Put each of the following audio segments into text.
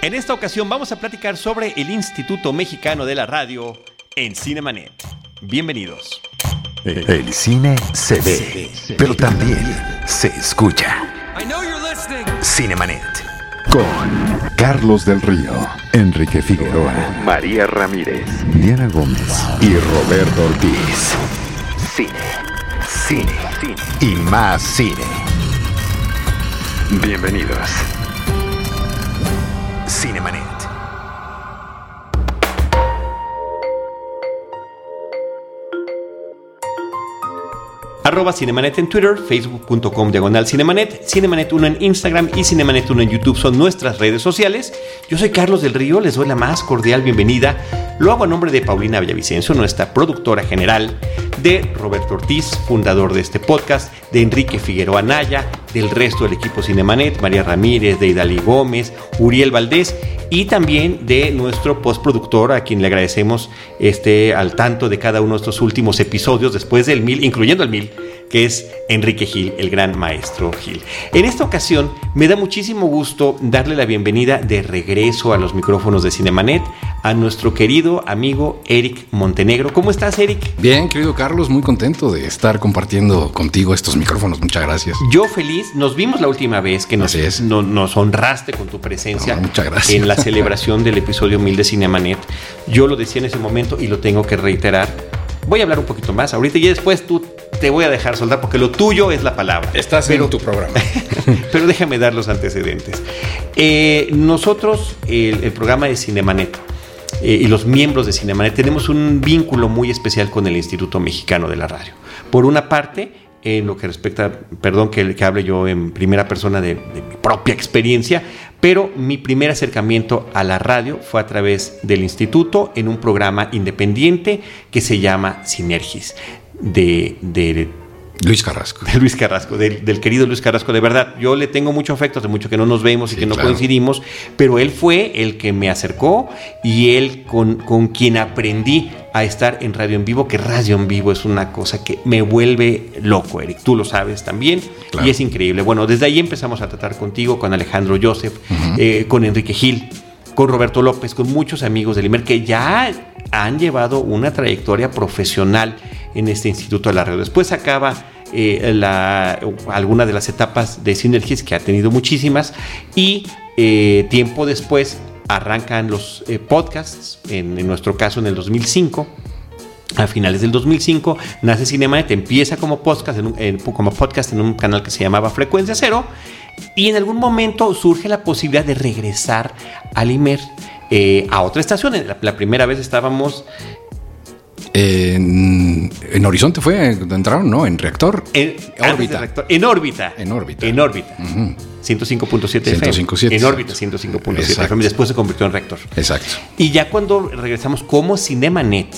En esta ocasión vamos a platicar sobre el Instituto Mexicano de la Radio en Cinemanet. Bienvenidos. El cine se ve, pero también se escucha. Cinemanet. Con Carlos del Río, Enrique Figueroa, María Ramírez, Diana Gómez y Roberto Ortiz. Cine, cine, cine y más cine. Bienvenidos. Cinemanet. Arroba Cinemanet en Twitter, facebook.com diagonal Cinemanet, Cinemanet 1 en Instagram y Cinemanet 1 en YouTube son nuestras redes sociales. Yo soy Carlos del Río, les doy la más cordial bienvenida. Lo hago a nombre de Paulina Villavicencio, nuestra productora general, de Roberto Ortiz, fundador de este podcast, de Enrique Figueroa Naya, del resto del equipo Cinemanet, María Ramírez, de Idali Gómez, Uriel Valdés y también de nuestro postproductor, a quien le agradecemos esté al tanto de cada uno de estos últimos episodios después del mil, incluyendo el mil, que es Enrique Gil, el gran maestro Gil. En esta ocasión me da muchísimo gusto darle la bienvenida de regreso a los micrófonos de Cinemanet a nuestro querido amigo Eric Montenegro. ¿Cómo estás, Eric? Bien, querido Carlos, muy contento de estar compartiendo contigo estos micrófonos. Muchas gracias. Yo feliz, nos vimos la última vez que nos, es. no- nos honraste con tu presencia No, muchas gracias. en la celebración del episodio 1000 de Cinemanet. Yo lo decía en ese momento y lo tengo que reiterar. Voy a hablar un poquito más ahorita y después tú te voy a dejar soldar porque lo tuyo es la palabra. Estás Pero- en tu programa. Pero déjame dar los antecedentes. Eh, nosotros, el, el programa de Cinemanet eh, y los miembros de Cinemanet tenemos un vínculo muy especial con el Instituto Mexicano de la Radio. Por una parte, en lo que respecta, perdón que, que hable yo en primera persona de, de mi propia experiencia, pero mi primer acercamiento a la radio fue a través del instituto en un programa independiente que se llama Sinergis, de, de Luis Carrasco. de Luis Carrasco, del, del querido Luis Carrasco, de verdad. Yo le tengo mucho afecto, hace mucho que no nos vemos y Sí, que no claro. coincidimos, pero él fue el que me acercó y él con, con quien aprendí a estar en radio en vivo, que radio en vivo es una cosa que me vuelve loco, Eric. Tú lo sabes también Claro. y es increíble. Bueno, desde ahí empezamos a tratar contigo, con Alejandro Joseph, eh, con Enrique Gil con Roberto López, con muchos amigos del IMER que ya han llevado una trayectoria profesional en este Instituto de la Radio. Después acaba eh, la, alguna de las etapas de Synergies, que ha tenido muchísimas, y eh, tiempo después arrancan los eh, podcasts, en, nuestro caso en el 2005. A finales del 2005 nace Cinemanet, empieza como podcast, en un, como podcast en un canal que se llamaba Frecuencia Cero y en algún momento surge la posibilidad de regresar al IMER eh, a otra estación. La primera vez estábamos En, en Horizonte fue entraron, ¿no? En Reactor. en Reactor- en órbita. En órbita. En órbita. 105.7 FM. 105.7. En órbita 105.7 Exacto. FM. Después se convirtió en Rector. Exacto. Y ya cuando regresamos como Cinemanet,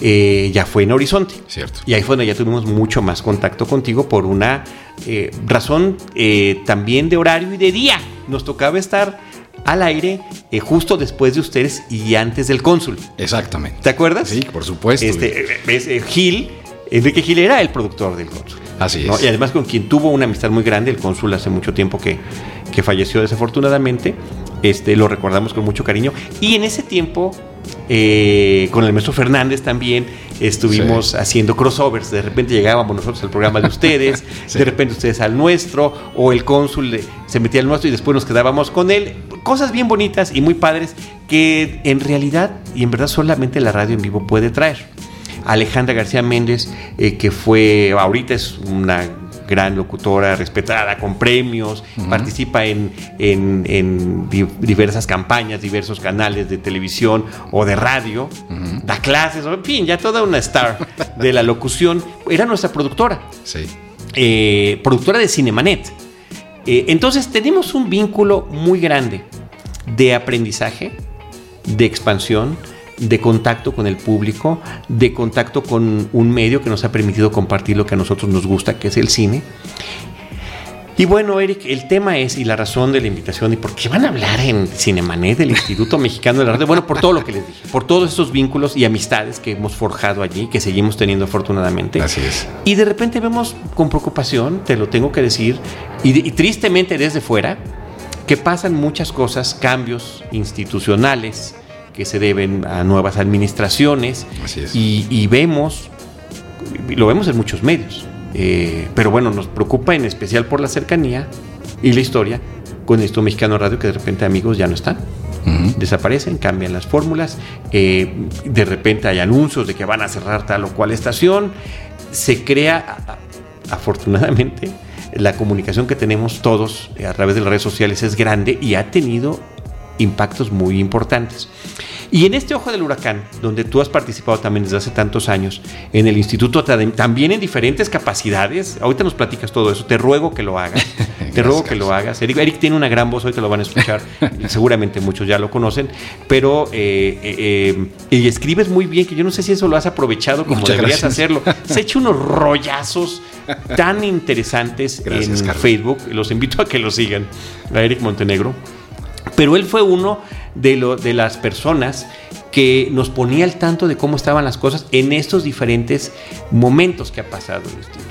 eh, ya fue en Horizonte. Cierto. Y ahí fue donde ya tuvimos mucho más contacto contigo por una eh, razón eh, también de horario y de día. Nos tocaba estar al aire eh, justo después de ustedes y antes del cónsul. Exactamente. ¿Te acuerdas? Sí, por supuesto. Este, eh, es, eh, Gil, Enrique Gil era el productor del cónsul. Así ¿no? es. Y además con quien tuvo una amistad muy grande, el cónsul hace mucho tiempo que, que falleció desafortunadamente, este, lo recordamos con mucho cariño. Y en ese tiempo, eh, con el maestro Fernández también, estuvimos Sí. haciendo crossovers. De repente llegábamos nosotros al programa de ustedes, Sí. de repente ustedes al nuestro, o el cónsul se metía al nuestro y después nos quedábamos con él. Cosas bien bonitas y muy padres que en realidad y en verdad solamente la radio en vivo puede traer. Alejandra García Méndez, eh, que fue, ahorita es una gran locutora, respetada, con premios, participa en, en- en di- diversas campañas, diversos canales de televisión o de radio, da clases, en fin, ya toda una star de la locución. Era nuestra productora Sí. eh, productora de Cinemanet. Eh, entonces tenemos un vínculo muy grande de aprendizaje, de expansión, de contacto con el público, de contacto con un medio que nos ha permitido compartir lo que a nosotros nos gusta, que es el cine. Y bueno, Eric, el tema es, y la razón de la invitación, y por qué van a hablar en Cinemanet del Instituto Mexicano de la Radio, bueno, por todo lo que les dije, por todos estos vínculos y amistades que hemos forjado allí, que seguimos teniendo afortunadamente. Así es. Y de repente vemos con preocupación, te lo tengo que decir, y, y tristemente desde fuera, que pasan muchas cosas, cambios institucionales que se deben a nuevas administraciones Y, vemos, lo vemos en muchos medios, eh, pero bueno, nos preocupa en especial por la cercanía y la historia con esto Mexicano Radio que de repente amigos ya no están. Desaparecen, cambian las fórmulas, eh, de repente hay anuncios de que van a cerrar tal o cual estación, se crea, afortunadamente, la comunicación que tenemos todos a través de las redes sociales es grande y ha tenido impactos muy importantes. Y en este ojo del huracán, donde tú has participado también desde hace tantos años, en el instituto, también en diferentes capacidades, ahorita nos platicas todo eso, te ruego que lo hagas, te ruego que lo hagas. Eric, tiene una gran voz, hoy te lo van a escuchar, seguramente muchos ya lo conocen, pero eh, eh, eh, y escribes muy bien, que yo no sé si eso lo has aprovechado como deberías hacerlo. Se ha hecho unos rollazos tan interesantes en Facebook, los invito a que lo sigan, a Eric Montenegro. Pero él fue uno de, lo, de las personas que nos ponía al tanto de cómo estaban las cosas en estos diferentes momentos que ha pasado el instituto.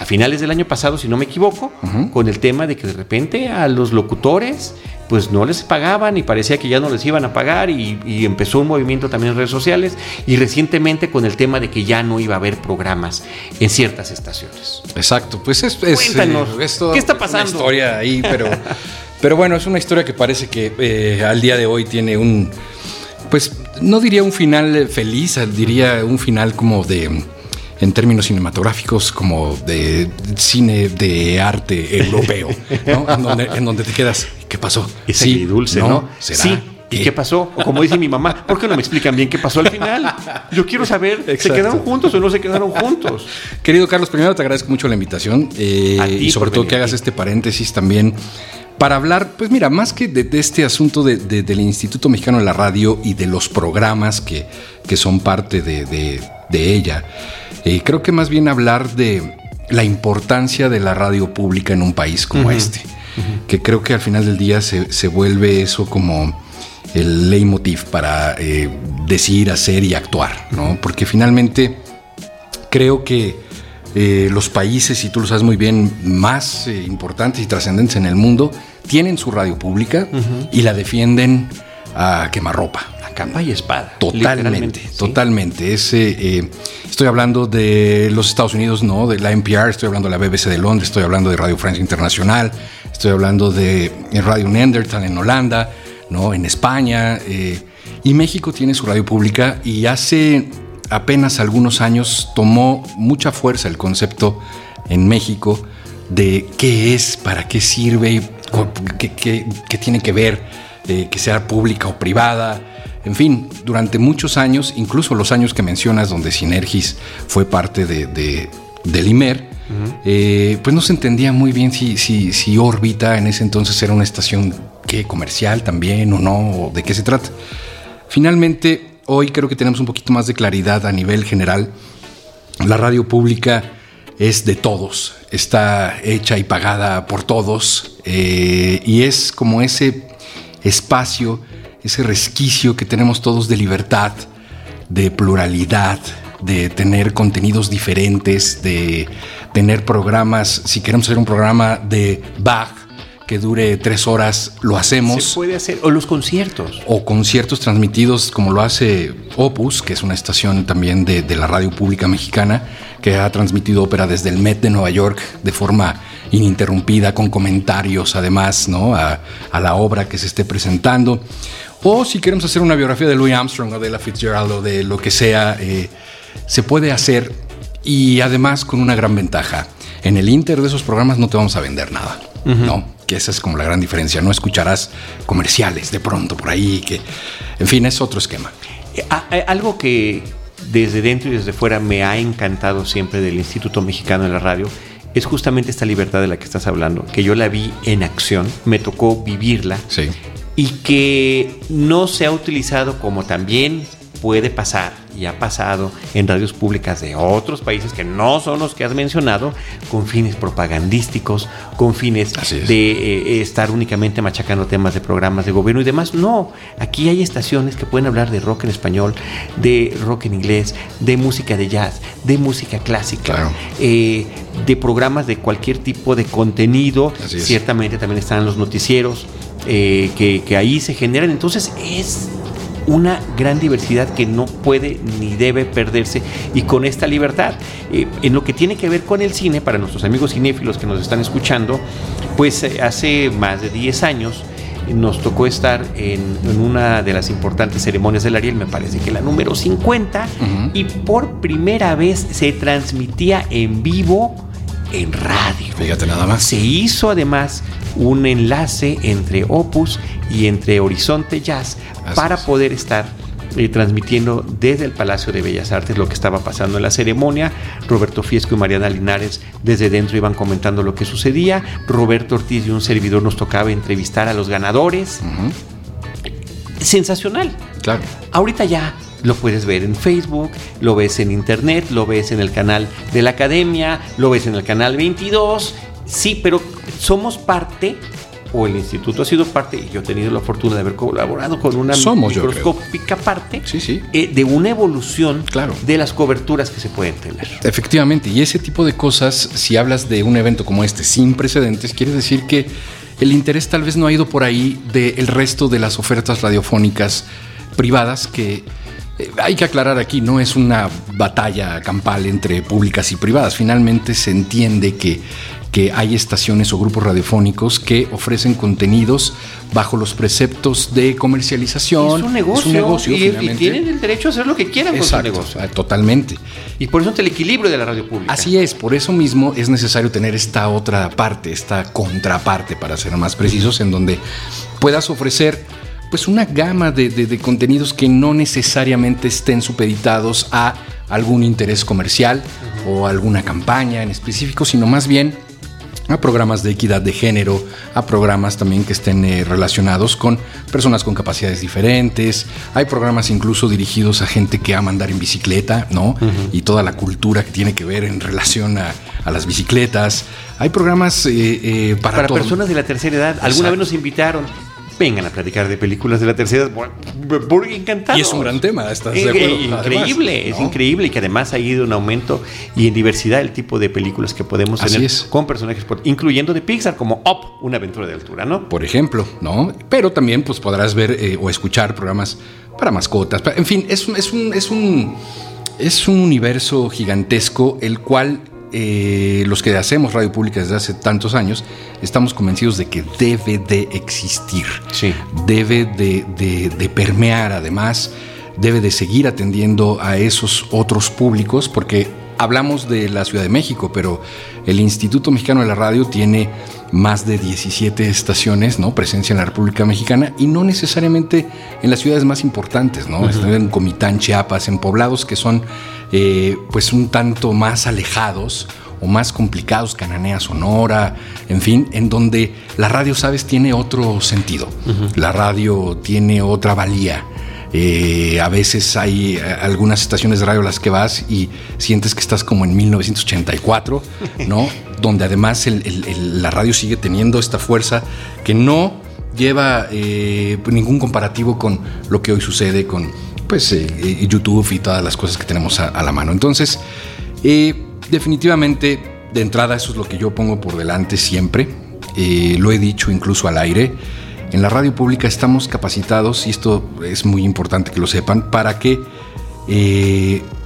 A finales del año pasado, si no me equivoco, con el tema de que de repente a los locutores pues no les pagaban y parecía que ya no les iban a pagar y, empezó un movimiento también en redes sociales y recientemente con el tema de que ya no iba a haber programas en ciertas estaciones. Exacto, pues es, Cuéntanos, eh, ¿qué está pasando? Una historia ahí, pero Pero bueno, es una historia que parece que eh, al día de hoy tiene un, pues no diría un final feliz, diría un final como de, en términos cinematográficos, como de cine de arte europeo, ¿no? en, donde, te quedas, ¿qué pasó? sí, dulce, ¿no? Sí. ¿Y qué pasó? O como dice mi mamá, ¿por qué no me explican bien qué pasó al final? Yo quiero saber, ¿se quedaron juntos o no se quedaron juntos? Querido Carlos, primero te agradezco mucho la invitación eh, y sobre todo que hagas este paréntesis también para hablar, pues mira, más que de, este asunto del Instituto Mexicano de la Radio y de los programas que, son parte de, ella, eh, creo que más bien hablar de la importancia de la radio pública en un país como este, que creo que al final del día se, vuelve eso como el leitmotiv para eh, decir, hacer y actuar, ¿no? Porque finalmente creo que eh, los países, y tú lo sabes muy bien, más importantes y trascendentes en el mundo, tienen su radio pública y la defienden a quemarropa. A capa y espada. Totalmente, totalmente. Eh, estoy hablando de los Estados Unidos, no, de la NPR, estoy hablando de la BBC de Londres, estoy hablando de Radio Francia Internacional, estoy hablando de Radio Neanderthal en Holanda, no, en España. Eh, y México tiene su radio pública y hace apenas algunos años tomó mucha fuerza el concepto en México de qué es, para qué sirve, qué, tiene que ver, de que sea pública o privada. En fin, durante muchos años, incluso los años que mencionas donde Sinergis fue parte de, del IMER, eh, pues no se entendía muy bien si, si, si órbita en ese entonces era una estación que comercial también o no, o de qué se trata. Finalmente, hoy creo que tenemos un poquito más de claridad a nivel general. La radio pública es de todos, está hecha y pagada por todos eh, y es como ese espacio, ese resquicio que tenemos todos de libertad, de pluralidad, de tener contenidos diferentes, de tener programas, si queremos hacer un programa de Bach, que dure tres horas, lo hacemos. Se puede hacer, o los conciertos. O conciertos transmitidos como lo hace Opus, que es una estación también de, de la radio pública mexicana, que ha transmitido ópera desde el Met de Nueva York de forma ininterrumpida, con comentarios además ¿no? a, la obra que se esté presentando. O si queremos hacer una biografía de Louis Armstrong o de la Fitzgerald o de lo que sea, eh, se puede hacer y además con una gran ventaja. En el inter de esos programas no te vamos a vender nada, ¿no? Que esa es como la gran diferencia. No escucharás comerciales de pronto por ahí, que, en fin, es otro esquema. Eh, ah, eh, algo que desde dentro y desde fuera me ha encantado siempre del Instituto Mexicano de la Radio es justamente esta libertad de la que estás hablando, que yo la vi en acción, me tocó vivirla sí. y que no se ha utilizado como también puede pasar y ha pasado en radios públicas de otros países que no son los que has mencionado, con fines propagandísticos, con fines de eh, estar únicamente machacando temas de programas de gobierno y demás. No, aquí hay estaciones que pueden hablar de rock en español, de rock en inglés, de música de jazz, de música clásica, eh, de programas de cualquier tipo de contenido. Ciertamente también están los noticieros eh, que, ahí se generan. Entonces es una gran diversidad que no puede ni debe perderse y con esta libertad. Eh, en lo que tiene que ver con el cine, para nuestros amigos cinéfilos que nos están escuchando, pues hace más de 10 años nos tocó estar en, una de las importantes ceremonias del Ariel, me parece que la número 50, y por primera vez se transmitía en vivo en radio. Fíjate nada más. Se hizo además un enlace entre Opus y entre Horizonte Jazz para poder estar eh, transmitiendo desde el Palacio de Bellas Artes lo que estaba pasando en la ceremonia. Roberto Fiesco y Mariana Linares desde dentro iban comentando lo que sucedía. Roberto Ortiz y un servidor nos tocaba entrevistar a los ganadores. Sensacional. Claro. Ahorita ya lo puedes ver en Facebook, lo ves en internet, lo ves en el canal de la academia, lo ves en el canal 22. Sí, pero somos parte o el instituto ha sido parte, y yo he tenido la fortuna de haber colaborado con una microscópica parte eh, de una evolución de las coberturas que se pueden tener. Efectivamente, y ese tipo de cosas, si hablas de un evento como este sin precedentes, quiere decir que el interés tal vez no ha ido por ahí del resto de las ofertas radiofónicas privadas que eh, hay que aclarar aquí, no es una batalla campal entre públicas y privadas. Finalmente se entiende que que hay estaciones o grupos radiofónicos que ofrecen contenidos bajo los preceptos de comercialización. Es un negocio. y, tienen el derecho a hacer lo que quieran con su negocio. Ah, totalmente. Y por eso es el equilibrio de la radio pública. Así es, por eso mismo es necesario tener esta otra parte, esta contraparte, para ser más precisos, en donde puedas ofrecer pues una gama de, de contenidos que no necesariamente estén supeditados a algún interés comercial o alguna campaña en específico, sino más bien a programas de equidad de género, a programas también que estén eh, relacionados con personas con capacidades diferentes. Hay programas incluso dirigidos a gente que ama andar en bicicleta, ¿no? Y toda la cultura que tiene que ver en relación a, las bicicletas. Hay programas eh, eh, para, para personas de la tercera edad. Alguna vez nos invitaron vengan a platicar de películas de la tercera edad. encantado. Y es un gran tema, ¿estás de acuerdo? Increíble, es increíble y que además ha ido un aumento y en diversidad el tipo de películas que podemos tener con personajes, incluyendo de Pixar, como Up, una aventura de altura, ¿no? Por ejemplo, ¿no? Pero también pues podrás ver eh, o escuchar programas para mascotas. En fin, es es un, es un, es un universo gigantesco el cual eh, los que hacemos radio pública desde hace tantos años, estamos convencidos de que debe de existir, debe de, permear además, debe de seguir atendiendo a esos otros públicos, porque hablamos de la Ciudad de México, pero el Instituto Mexicano de la Radio tiene más de 17 estaciones, ¿no? Presencia en la República Mexicana y no necesariamente en las ciudades más importantes, ¿no? En Comitán, Chiapas, en poblados que son eh, pues un tanto más alejados o más complicados, Cananea Sonora, en fin, en donde la radio, sabes, tiene otro sentido. La radio tiene otra valía. Eh, a veces hay eh, algunas estaciones de radio a las que vas y sientes que estás como en 1984, ¿no? Donde además la radio sigue teniendo esta fuerza que no lleva ningún comparativo con lo que hoy sucede con pues, eh, YouTube y todas las cosas que tenemos a, la mano. Entonces, eh, definitivamente, de entrada, eso es lo que yo pongo por delante siempre. Eh, lo he dicho incluso al aire. En la radio pública estamos capacitados, y esto es muy importante que lo sepan, para que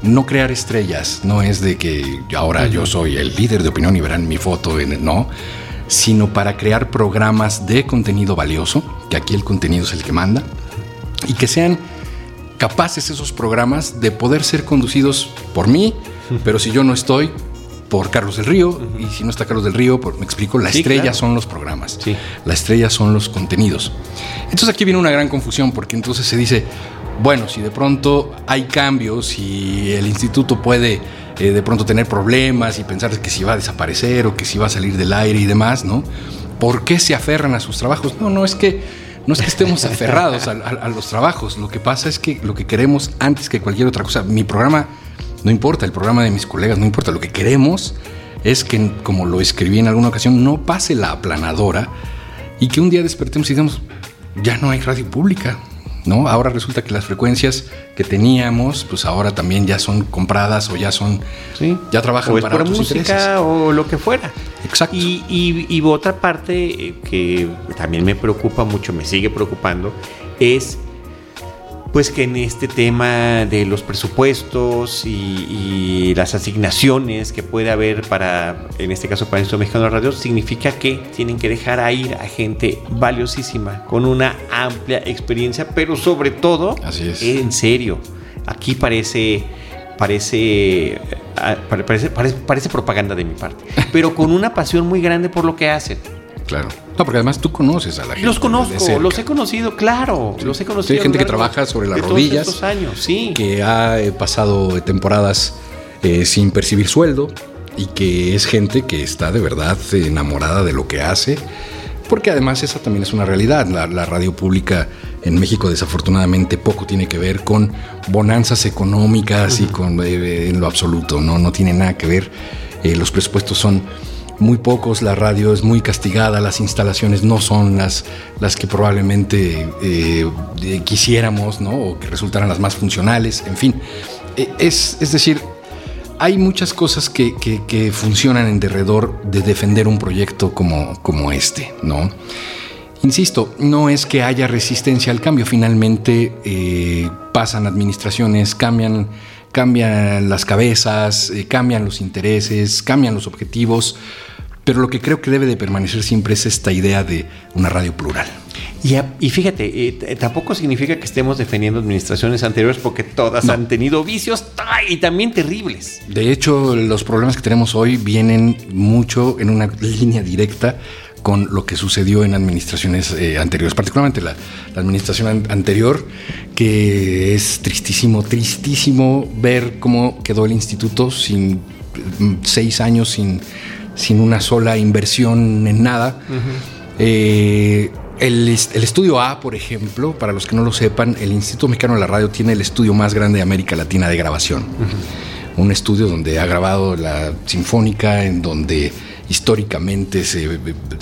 no crear estrellas. No es de que ahora yo soy el líder de opinión y verán mi foto en no, sino para crear programas de contenido valioso, que aquí el contenido es el que manda, y que sean capaces esos programas de poder ser conducidos por mí, pero si yo no estoy, por Carlos del Río, y si no está Carlos del Río, me explico, la estrella son los programas, la estrella son los contenidos. Entonces aquí viene una gran confusión, porque entonces se dice, bueno, si de pronto hay cambios y el instituto puede eh, de pronto tener problemas y pensar que si va a desaparecer o que si va a salir del aire y demás, ¿no? ¿Por qué se aferran a sus trabajos? No, no es que no es que estemos aferrados a, los trabajos, lo que pasa es que lo que queremos antes que cualquier otra cosa, mi programa no importa, el programa de mis colegas no importa, lo que queremos es que, como lo escribí en alguna ocasión, no pase la aplanadora y que un día despertemos y digamos, ya no hay radio pública, ¿no? Ahora resulta que las frecuencias que teníamos, pues ahora también ya son compradas o ya son, sí. ya trabajan o es para por otros música intereses. o lo que fuera. Exacto. Y, y- y otra parte eh, que también me preocupa mucho, me sigue preocupando, es pues que en este tema de los presupuestos y, y las asignaciones que puede haber para, en este caso para el Instituto Mexicano de Radio, significa que tienen que dejar a ir a gente valiosísima, con una amplia experiencia, pero sobre todo, Así es. en serio, aquí parece, parece, ah, pare- parece, parece, parece propaganda de mi parte, pero con una pasión muy grande por lo que hacen. Claro. No, porque además tú conoces a la gente. Los conozco, los he conocido, claro, los he conocido. Hay gente que trabaja sobre las de todos rodillas, estos años, sí. que ha eh, pasado temporadas eh, sin percibir sueldo y que es gente que está de verdad eh, enamorada de lo que hace, porque además esa también es una realidad. La, la radio pública en México desafortunadamente poco tiene que ver con bonanzas económicas y con eh, en lo absoluto, no, no tiene nada que ver. Eh, los presupuestos son muy pocos, la radio es muy castigada, las instalaciones no son las, las que probablemente eh, eh, quisiéramos, ¿no? O que resultaran las más funcionales, en fin. Eh, es, es decir, hay muchas cosas que, que- funcionan en derredor de defender un proyecto como, como este, ¿no? Insisto, no es que haya resistencia al cambio, finalmente eh, pasan administraciones, cambian, cambian las cabezas, cambian los intereses, cambian los objetivos, pero lo que creo que debe de permanecer siempre es esta idea de una radio plural. Y, a- y fíjate, eh, t- tampoco significa que estemos defendiendo administraciones anteriores porque todas No. han tenido vicios y también terribles. De hecho, los problemas que tenemos hoy vienen mucho en una línea directa con lo que sucedió en administraciones eh, anteriores, particularmente la, la administración an- anterior, que es tristísimo, tristísimo ver cómo quedó el instituto sin mm, seis años, sin, sin una sola inversión en nada. Eh, el, est- el estudio A, por ejemplo, para los que no lo sepan, el Instituto Mexicano de la Radio tiene el estudio más grande de América Latina de grabación. Un estudio donde ha grabado la Sinfónica, en donde históricamente se,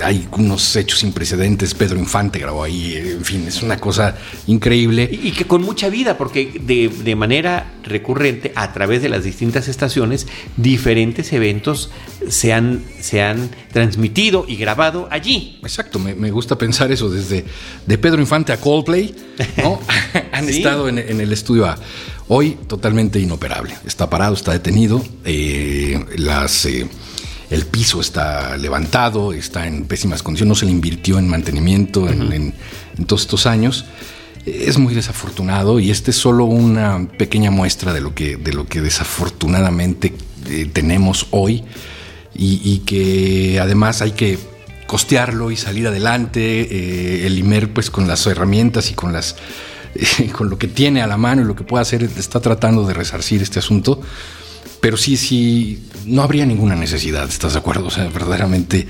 hay unos hechos sin precedentes. Pedro Infante grabó ahí, en fin, es una cosa increíble. Y, y que con mucha vida, porque de, de manera recurrente, a través de las distintas estaciones, diferentes eventos se han, se han transmitido y grabado allí. Exacto, me, me gusta pensar eso, desde de Pedro Infante a Coldplay, ¿no? han Sí. estado en, en el estudio A. Hoy totalmente inoperable, está parado, está detenido, eh, las, eh, el piso está levantado, está en pésimas condiciones, no se le invirtió en mantenimiento en, en- en todos estos años. Es muy desafortunado y esta es solo una pequeña muestra de lo que, de lo que desafortunadamente eh, tenemos hoy y, y que además hay que costearlo y salir adelante. eh, el IMER, pues con las herramientas y con las con lo que tiene a la mano y lo que puede hacer, está tratando de resarcir este asunto. Pero sí, sí, no habría ninguna necesidad, ¿estás de acuerdo? O sea, verdaderamente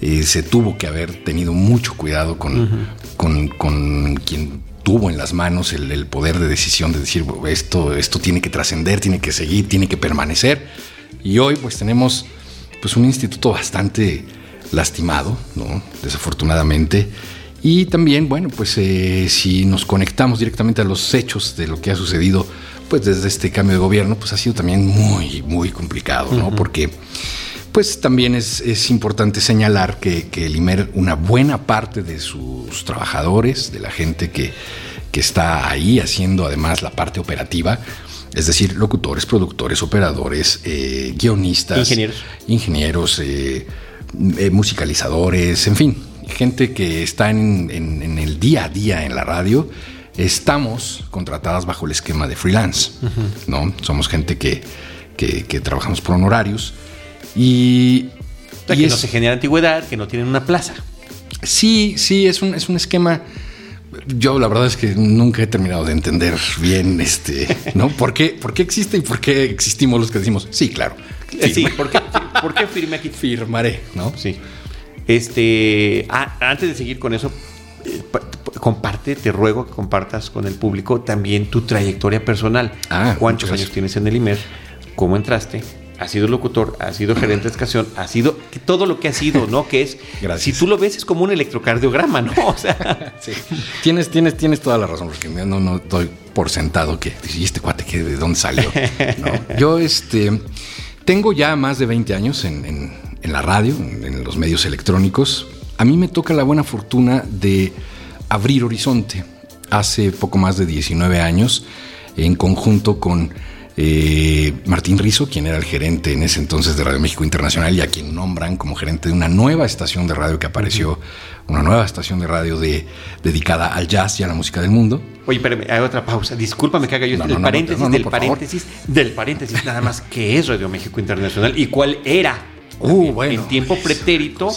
eh, se tuvo que haber tenido mucho cuidado con, con, con quien tuvo en las manos el, el poder de decisión de decir, "Bueno, esto, esto tiene que trascender, tiene que seguir, tiene que permanecer. Y hoy pues tenemos pues un instituto bastante lastimado, ¿no? Desafortunadamente. Y también, bueno, pues eh, si nos conectamos directamente a los hechos de lo que ha sucedido, pues desde este cambio de gobierno, pues ha sido también muy, muy complicado, ¿no? Porque, pues también es, es importante señalar que, que el IMER, una buena parte de sus trabajadores, de la gente que, que está ahí haciendo además la parte operativa, es decir, locutores, productores, operadores, eh, guionistas, Ingenieros. ingenieros, eh, eh, musicalizadores, en fin, gente que está en, en- en el día a día en la radio, estamos contratadas bajo el esquema de freelance, ¿no? Somos gente que, que- que trabajamos por honorarios y... O sea, y que es- no se genera antigüedad, que no tienen una plaza. Sí, sí, es un, es un esquema. Yo la verdad es que nunca he terminado de entender bien este, ¿no? ¿Por qué, por qué existe y por qué existimos los que decimos, sí, claro. Eh, Sí, ¿por qué, por qué firme aquí? firmaré, ¿no? Sí. Este, ah, antes de seguir con eso, comparte, te ruego que compartas con el público también tu trayectoria personal. Ah, ¿Cuántos años tienes en el IMER? ¿Cómo entraste? ha sido locutor, ha sido gerente de estación, ha sido todo lo que ha sido, ¿no? Que es, si tú lo ves, es como un electrocardiograma, ¿no? O sea, sí. tienes, tienes, tienes toda la razón, porque no, no doy por sentado que, ¿y este cuate que de dónde salió? Yo, este, tengo ya más de 20 años en, la radio, en los medios electrónicos. A mí me toca la buena fortuna de abrir horizonte hace poco más de 19 años en conjunto con eh, Martín Rizo, quien era el gerente en ese entonces de Radio México Internacional y a quien nombran como gerente de una nueva estación de radio que apareció, una nueva estación de radio de, dedicada al jazz y a la música del mundo. Oye, espérame, hay otra pausa. Discúlpame que haga yo el paréntesis, del paréntesis, del paréntesis, nada más, ¿qué es Radio México Internacional y cuál era? Uh, en tiempo pretérito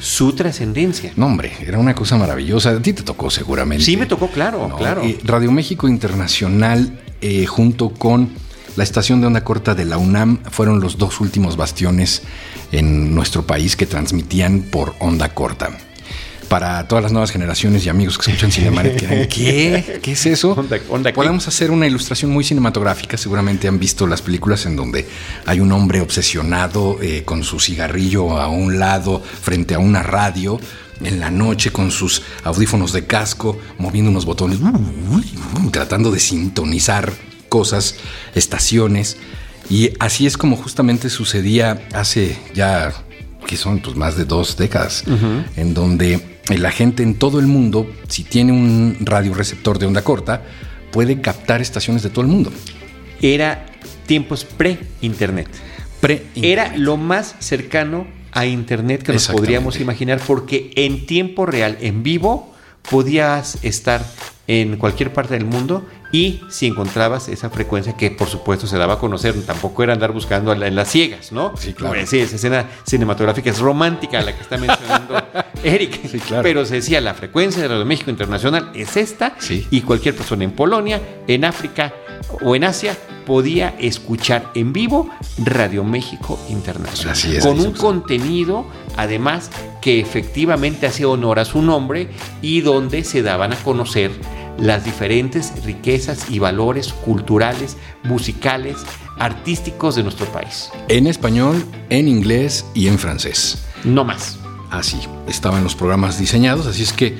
su trascendencia. No, hombre, era una cosa maravillosa. A ti te tocó seguramente. Sí, me tocó, claro, claro. Radio México Internacional, eh, junto con la estación de onda corta de la UNAM fueron los dos últimos bastiones en nuestro país que transmitían por onda corta. Para todas las nuevas generaciones y amigos que escuchan Cinemanet, ¿qué? ¿Qué es eso? Podemos hacer una ilustración muy cinematográfica. Seguramente han visto las películas en donde hay un hombre obsesionado eh, con su cigarrillo a un lado frente a una radio en la noche con sus audífonos de casco, moviendo unos botones, tratando de sintonizar cosas, estaciones, y así es como justamente sucedía hace ya, que son pues más de dos décadas, en donde la gente en todo el mundo, si tiene un radioreceptor de onda corta, puede captar estaciones de todo el mundo. Era tiempos pre-internet. Pre Era lo más cercano a internet que nos podríamos imaginar porque en tiempo real, en vivo, podías estar en cualquier parte del mundo y si encontrabas esa frecuencia que por supuesto se daba a conocer, tampoco era andar buscando en las ciegas, ¿no? Sí, claro. sí, esa escena cinematográfica es romántica la que está mencionando Eric, sí, claro. pero se decía la frecuencia de Radio México Internacional es esta y cualquier persona en Polonia, en África o en Asia podía escuchar en vivo Radio México Internacional. con un contenido, además, que efectivamente hace honor a su nombre y donde se daban a conocer las diferentes riquezas y valores culturales, musicales, artísticos de nuestro país. En español, en inglés y en francés. No más. Así, estaban los programas diseñados, así es que,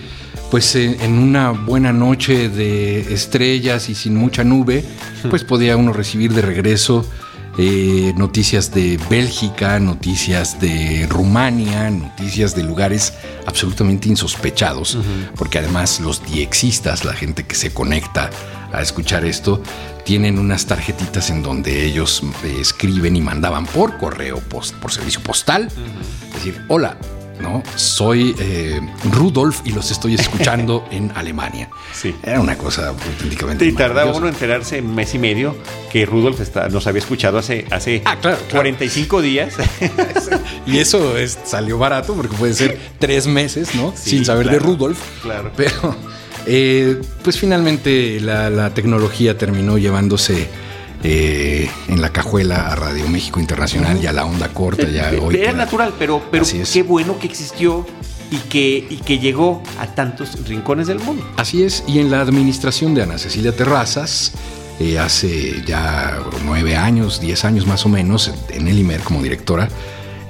pues en una buena noche de estrellas y sin mucha nube, pues podía uno recibir de regreso eh, noticias de Bélgica, noticias de Rumania, noticias de lugares absolutamente insospechados, porque además los diexistas, la gente que se conecta a escuchar esto, tienen unas tarjetitas en donde ellos eh, escriben y mandaban por correo, por servicio postal, decir, hola, ¿no? Soy eh, Rudolf y los estoy escuchando en Alemania. Sí. Era una cosa auténticamente. Y tardaba uno en enterarse un mes y medio que Rudolf nos había escuchado hace, hace ah, 45 días. y eso es, salió barato porque puede ser tres meses, ¿no? Sin saber de Rudolf. Claro. Pero, eh, pues finalmente la tecnología terminó llevándose eh, en la cajuela a Radio México Internacional y a la onda corta. Ya hoy Era natural, pero, pero qué bueno que existió y que, y que llegó a tantos rincones del mundo. Así es, y en la administración de Ana Cecilia Terrazas, eh, hace ya nueve años, diez años más o menos, en el IMER como directora,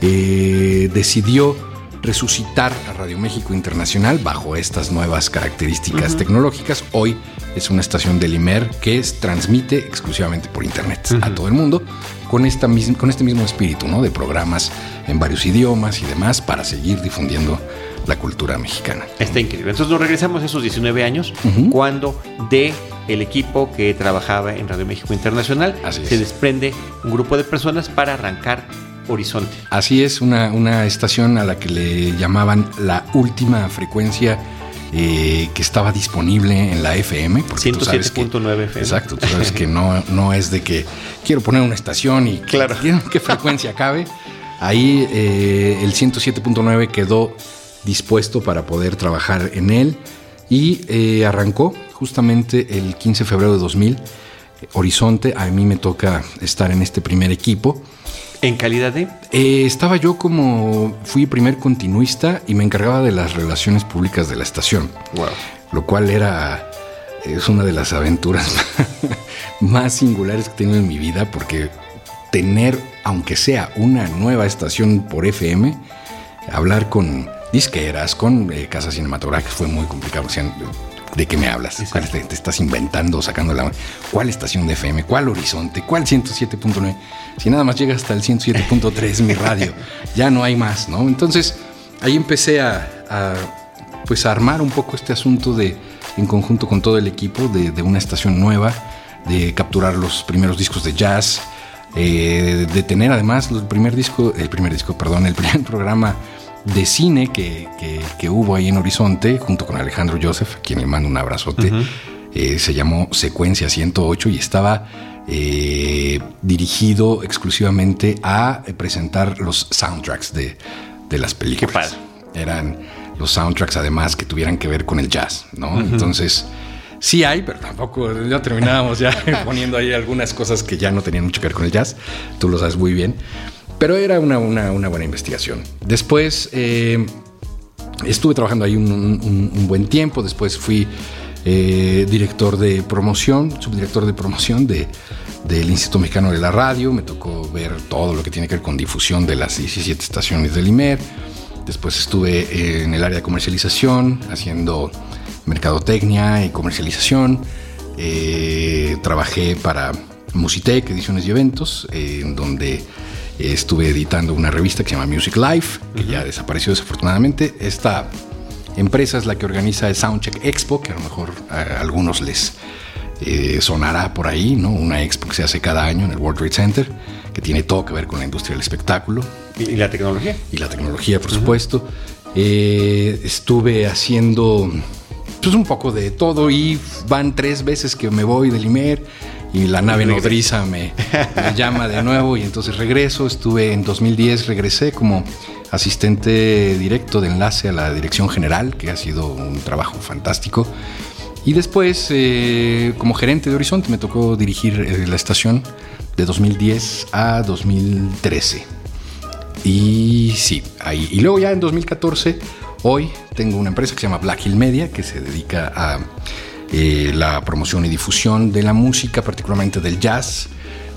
eh, decidió resucitar a Radio México Internacional bajo estas nuevas características tecnológicas. Hoy es una estación del IMER que transmite exclusivamente por Internet a todo el mundo con, esta con este mismo espíritu ¿no? de programas en varios idiomas y demás para seguir difundiendo la cultura mexicana. Está increíble. Entonces nos regresamos a esos 19 años cuando de el equipo que trabajaba en Radio México Internacional se desprende un grupo de personas para arrancar Horizonte. Así es, una, estación a la que le llamaban la última frecuencia eh, que estaba disponible en la FM. 107.9 FM. Exacto, tú sabes que no, no es de que quiero poner una estación y claro. qué frecuencia cabe. Ahí eh, el 107.9 quedó dispuesto para poder trabajar en él y eh, arrancó justamente el 15 de febrero de 2000. Horizonte, a mí me toca estar en este primer equipo ¿En calidad de? Eh, estaba yo como, fui primer continuista y me encargaba de las relaciones públicas de la estación. Wow. Lo cual era, es una de las aventuras más singulares que he tenido en mi vida porque tener aunque sea una nueva estación por FM, hablar con disqueras, con eh, casas cinematográficas fue muy complicado. ¿De qué me hablas? ¿Cuál te, te, estás inventando, sacando la... ¿Cuál estación de FM? ¿Cuál horizonte? ¿Cuál 107.9? Si nada más llega hasta el 107.3 mi radio, ya no hay más, ¿no? Entonces ahí empecé a, pues a armar un poco este asunto de, en conjunto con todo el equipo, de, de una estación nueva, de capturar los primeros discos de jazz, eh, de tener además el primer disco, el primer disco, perdón, el primer programa de cine que, que, hubo ahí en Horizonte, junto con Alejandro Joseph, a quien le mando un abrazote. Eh, se llamó Secuencia 108 y estaba eh, dirigido exclusivamente a presentar los soundtracks de, de las películas. Eran los soundtracks además que tuvieran que ver con el jazz, ¿no? Entonces, sí hay, pero tampoco, ya terminábamos ya poniendo ahí algunas cosas que ya no tenían mucho que ver con el jazz, tú lo sabes muy bien. Pero era una, buena investigación. Después eh, estuve trabajando ahí un, buen tiempo. Después fui eh, director de promoción, subdirector de promoción de, del Instituto Mexicano de la Radio. Me tocó ver todo lo que tiene que ver con difusión de las 17 estaciones del IMER. Después estuve en el área de comercialización, haciendo mercadotecnia y comercialización. Eh, trabajé para Musitec, Ediciones y Eventos, en donde estuve editando una revista que se llama Music Life, que ya desapareció desafortunadamente. Esta empresa es la que organiza el Soundcheck Expo, que a lo mejor a algunos les eh, sonará por ahí, ¿no? Una expo que se hace cada año en el World Trade Center, que tiene todo que ver con la industria del espectáculo. ¿Y, la tecnología? Y la tecnología, por supuesto. Eh, estuve haciendo pues un poco de todo y van tres veces que me voy del IMER y la nave nodriza me, llama de nuevo y entonces regreso. Estuve en 2010, regresé como asistente directo de enlace a la dirección general, que ha sido un trabajo fantástico. Y después, eh, como gerente de Horizonte, me tocó dirigir eh, la estación de 2010 a 2013. Y sí, ahí. Y luego ya en 2014, hoy tengo una empresa que se llama Black Hill Media, que se dedica a eh, la promoción y difusión de la música, particularmente del jazz.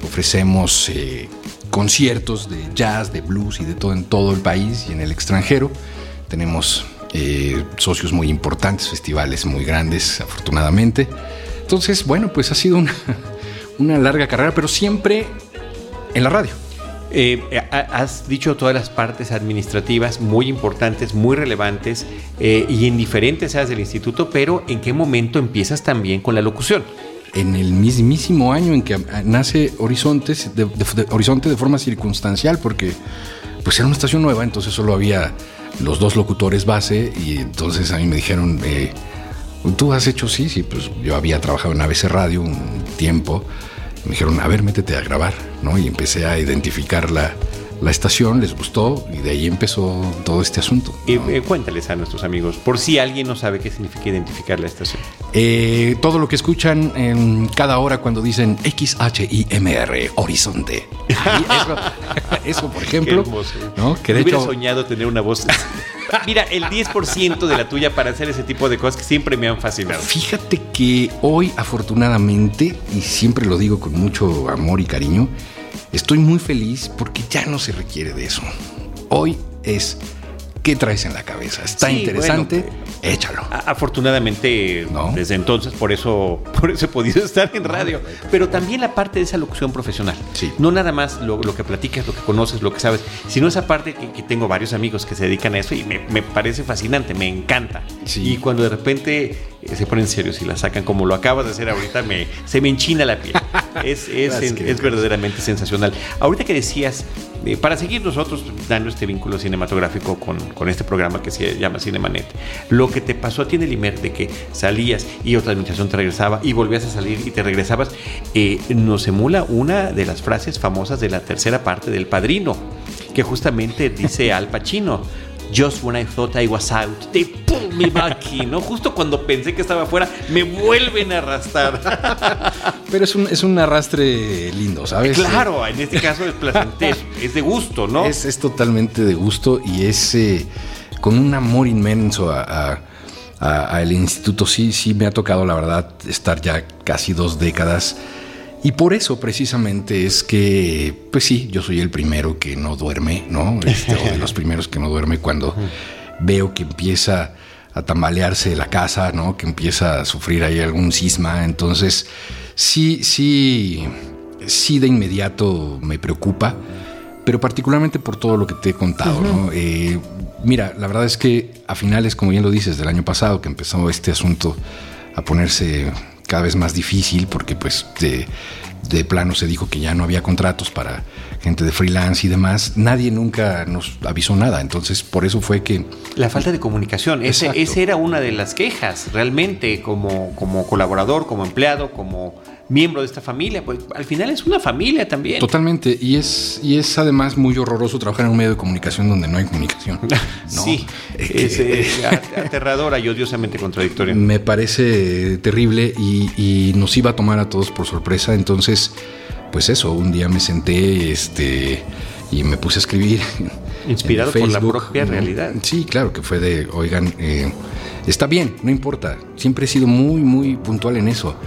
Ofrecemos eh, conciertos de jazz, de blues y de todo en todo el país y en el extranjero. Tenemos eh, socios muy importantes, festivales muy grandes, afortunadamente. Entonces, bueno, pues ha sido una, una larga carrera, pero siempre en la radio. Eh, has dicho todas las partes administrativas muy importantes, muy relevantes eh, y en diferentes áreas del instituto, pero ¿en qué momento empiezas también con la locución? En el mismísimo año en que nace Horizontes, Horizonte de forma circunstancial, porque pues era una estación nueva, entonces solo había los dos locutores base y entonces a mí me dijeron, eh, tú has hecho, sí, sí, pues yo había trabajado en ABC Radio un tiempo me dijeron, a ver, métete a grabar, ¿no? Y empecé a identificar la, la estación, les gustó y de ahí empezó todo este asunto. Y eh, cuéntales a nuestros amigos, por si alguien no sabe qué significa identificar la estación. Eh, todo lo que escuchan en cada hora cuando dicen XHIMR, Horizonte. Eso, por ejemplo. ¿no? Que de hubiera soñado tener una voz. Mira, el 10% de la tuya para hacer ese tipo de cosas que siempre me han fascinado. Fíjate que hoy, afortunadamente, y siempre lo digo con mucho amor y cariño, Estoy muy feliz porque ya no se requiere de eso. Hoy es ¿qué traes en la cabeza? Está interesante, échalo. Afortunadamente, desde entonces, por eso, por eso he podido estar en radio. Pero también la parte de esa locución profesional. Sí. No nada más lo, que platicas, lo que conoces, lo que sabes, sino esa parte que, tengo varios amigos que se dedican a eso y me, parece fascinante, me encanta. Sí. Y cuando de repente se ponen serios y la sacan como lo acabas de hacer ahorita, me, se me enchina la piel. Es, es, es verdaderamente sensacional. Ahorita que decías, eh, para seguir nosotros dando este vínculo cinematográfico con, con, este programa que se llama Cinemanet, lo que te pasó a ti en el IMER de que salías y otra administración te regresaba y volvías a salir y te regresabas, eh, nos emula una de las frases famosas de la tercera parte del Padrino, que justamente dice Al Pacino Just when I thought I was out, they pulled me back in, ¿no? Justo cuando pensé que estaba afuera, me vuelven a arrastrar. Pero es un, es un arrastre lindo, ¿sabes? Claro, en este caso es placentero, es de gusto, ¿no? Es, es totalmente de gusto y es eh, con un amor inmenso al instituto. Sí, sí, me ha tocado, la verdad, estar ya casi dos décadas Y por eso precisamente es que, pues sí, yo soy el primero que no duerme, ¿no? Este, o de los primeros que no duerme cuando veo que empieza a tambalearse la casa, ¿no? Que empieza a sufrir ahí algún cisma. Entonces, sí, sí, sí de inmediato me preocupa, pero particularmente por todo lo que te he contado, ¿no? Eh, mira, la verdad es que a finales, como bien lo dices, del año pasado que empezó este asunto a ponerse cada vez más difícil porque pues de, de plano se dijo que ya no había contratos para gente de freelance y demás, nadie nunca nos avisó nada. Entonces, por eso fue que... La falta de comunicación, esa era una de las quejas, realmente, como, como colaborador, como empleado, como miembro de esta familia, pues al final es una familia también. Totalmente, y es, y es además muy horroroso trabajar en un medio de comunicación donde no hay comunicación. Sí, es, aterradora y odiosamente contradictoria. Me parece terrible y, y, nos iba a tomar a todos por sorpresa, entonces, pues eso, un día me senté este, y me puse a escribir. Inspirado por la propia realidad. Sí, claro, que fue de, oigan, eh, está bien, no importa, siempre he sido muy, muy puntual en eso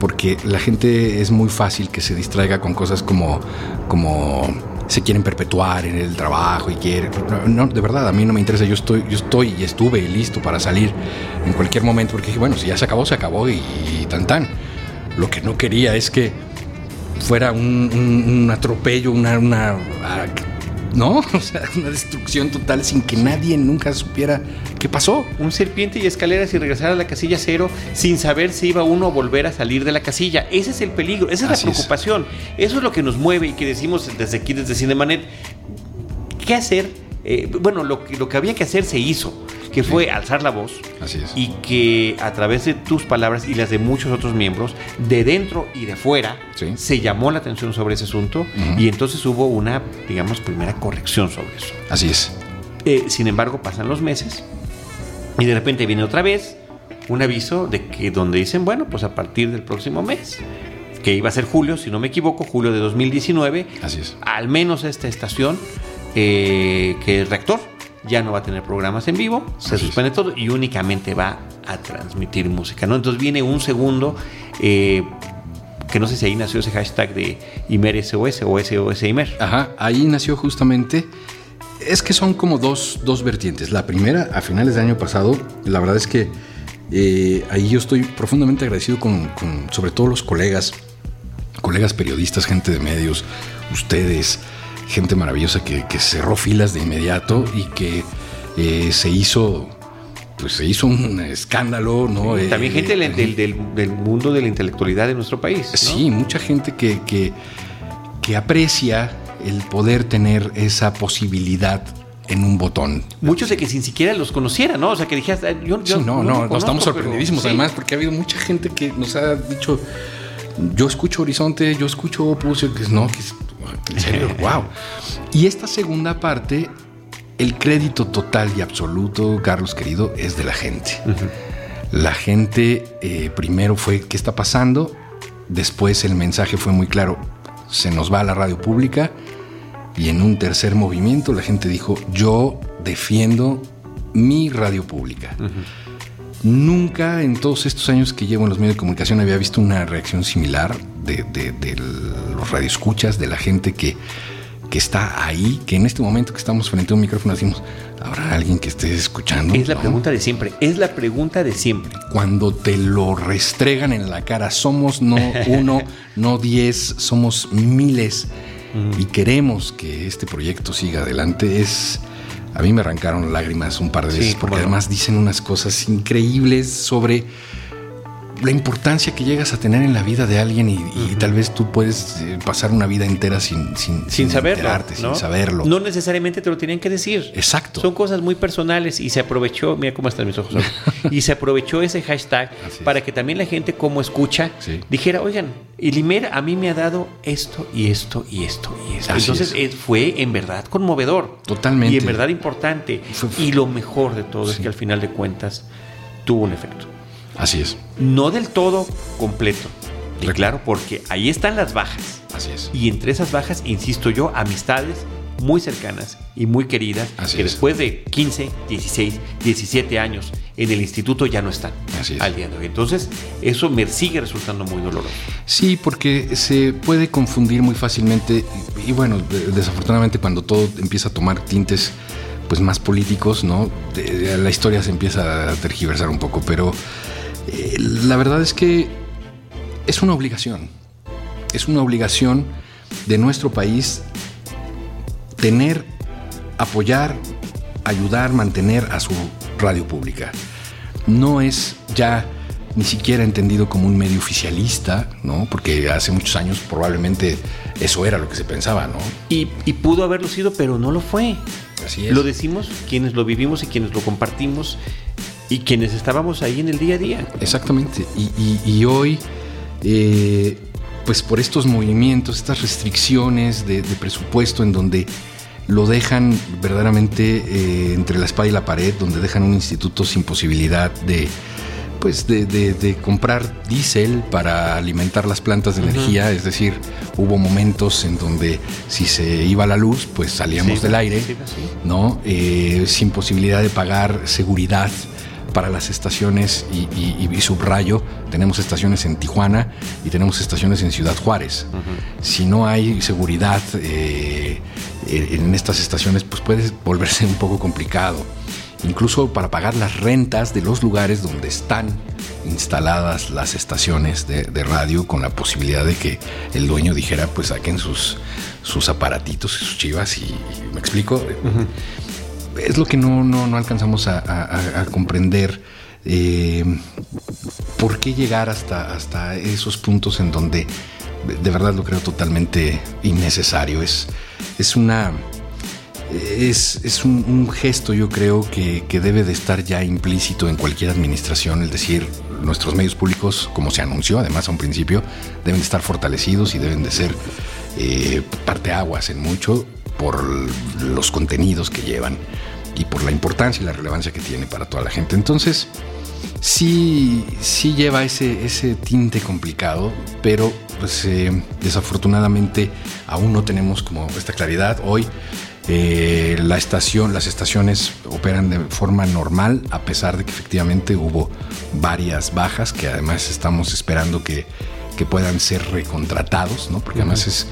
porque la gente es muy fácil que se distraiga con cosas como, como se quieren perpetuar en el trabajo y quieren. No, de verdad, a mí no me interesa. Yo estoy, yo estoy y estuve listo para salir en cualquier momento porque dije, bueno, si ya se acabó, se acabó y, tan tan. Lo que no quería es que fuera un, atropello, una, una ¿no? O sea, una destrucción total sin que nadie nunca supiera qué pasó. Un serpiente y escaleras y regresar a la casilla cero sin saber si iba uno a volver a salir de la casilla. Ese es el peligro, esa es la preocupación. Eso es lo que nos mueve y que decimos desde aquí, desde Cinemanet. ¿Qué hacer? Eh, bueno, lo que, lo que había que hacer se hizo que fue alzar la voz y que a través de tus palabras y las de muchos otros miembros, de dentro y de fuera, se llamó la atención sobre ese asunto y entonces hubo una, digamos, primera corrección sobre eso. Así es. Eh, sin embargo, pasan los meses y de repente viene otra vez un aviso de que donde dicen, bueno, pues a partir del próximo mes, que iba a ser julio, si no me equivoco, julio de 2019, Así es. al menos esta estación, eh, que el rector ya no va a tener programas en vivo, se suspende todo y únicamente va a transmitir música, ¿no? Entonces viene un segundo, eh, que no sé si ahí nació ese hashtag de ImerSOS o SOS Imer. Ajá, ahí nació justamente. Es que son como dos, dos vertientes. La primera, a finales del año pasado, la verdad es que eh, ahí yo estoy profundamente agradecido con, con, sobre todo los colegas, colegas periodistas, gente de medios, ustedes, gente maravillosa que, cerró filas de inmediato y que eh, se hizo pues se hizo un escándalo, ¿no? también gente del, del, del, mundo de la intelectualidad de nuestro país. Sí, mucha gente que, que, que, aprecia el poder tener esa posibilidad en un botón. Muchos de que sin siquiera los conociera, ¿no? O sea, que dijeras, yo, sí, no, no, no, estamos sorprendidísimos además porque ha habido mucha gente que nos ha dicho, yo escucho Horizonte, yo escucho Opus, que no, que en serio, wow. Y esta segunda parte, el crédito total y absoluto, Carlos querido, es de la gente. La gente eh, primero fue, ¿qué está pasando? Después el mensaje fue muy claro, se nos va a la radio pública. Y en un tercer movimiento la gente dijo, yo defiendo mi radio pública. Nunca en todos estos años que llevo en los medios de comunicación había visto una reacción similar de, de, los radioescuchas, de la gente que, que está ahí, que en este momento que estamos frente a un micrófono decimos, ¿habrá alguien que esté escuchando? Es la pregunta de siempre, es la pregunta de siempre. Cuando te lo restregan en la cara, somos no uno, no diez, somos miles y queremos que este proyecto siga adelante, es a mí me arrancaron lágrimas un par de veces porque además dicen unas cosas increíbles sobre la importancia que llegas a tener en la vida de alguien y, tal vez tú puedes eh, pasar una vida entera sin, sin, sin, saberlo, sin saberlo. No necesariamente te lo tenían que decir. Exacto. Son cosas muy personales y se aprovechó, mira cómo están mis ojos, y se aprovechó ese hashtag para que también la gente como escucha dijera, oigan, Ilimer a mí me ha dado esto y esto y esto y esto. Entonces eh, fue en verdad conmovedor. Totalmente. Y en verdad importante. y lo mejor de todo es que al final de cuentas tuvo un efecto. Así es. No del todo completo. Y claro, porque ahí están las bajas. Así es. Y entre esas bajas, insisto yo, amistades muy cercanas y muy queridas Así que después de 15, 16, 17 años en el instituto ya no están Así es. al día de hoy. Entonces, eso me sigue resultando muy doloroso. Sí, porque se puede confundir muy fácilmente y, y bueno, de- desafortunadamente cuando todo empieza a tomar tintes pues más políticos, ¿no? De- de- la historia se empieza a tergiversar un poco, pero eh, la verdad es que es una obligación. Es una obligación de nuestro país tener, apoyar, ayudar, mantener a su radio pública. No es ya ni siquiera entendido como un medio oficialista, ¿no? Porque hace muchos años probablemente eso era lo que se pensaba, ¿no? Y, y pudo haberlo sido, pero no lo fue. Así es. Lo decimos quienes lo vivimos y quienes lo compartimos y quienes estábamos ahí en el día a día. Exactamente. Y, y- y hoy, eh, pues por estos movimientos, estas restricciones de, de presupuesto en donde lo dejan verdaderamente eh, entre la espada y la pared, donde dejan un instituto sin posibilidad de pues de, de- de comprar diésel para alimentar las plantas de energía, es decir, hubo momentos en donde si se iba la luz, pues salíamos Sí, del aire, sí, sí. ¿no? Eh, sin posibilidad de pagar seguridad para las estaciones y, y- y subrayo, tenemos estaciones en Tijuana y tenemos estaciones en Ciudad Juárez. Si no hay seguridad eh, en estas estaciones, pues puede volverse un poco complicado. Incluso para pagar las rentas de los lugares donde están instaladas las estaciones de, de radio con la posibilidad de que el dueño dijera pues saquen sus, sus aparatitos y sus chivas y, y me explico es lo que no, no, no alcanzamos a, comprender. eh, ¿Por qué llegar hasta, hasta esos puntos en donde de- verdad lo creo totalmente innecesario? Es, es una. Es, es un, un gesto, yo creo, que, que debe de estar ya implícito en cualquier administración, el decir, nuestros medios públicos, como se anunció además a un principio, deben de estar fortalecidos y deben de ser eh, parteaguas en mucho por los contenidos que llevan y por la importancia y la relevancia que tiene para toda la gente. Entonces, sí, sí lleva ese, ese tinte complicado, pero pues eh, desafortunadamente aún no tenemos como esta claridad. Hoy eh, la estación, las estaciones operan de forma normal, a pesar de que efectivamente hubo varias bajas que además estamos esperando que, que puedan ser recontratados, ¿no? Porque además es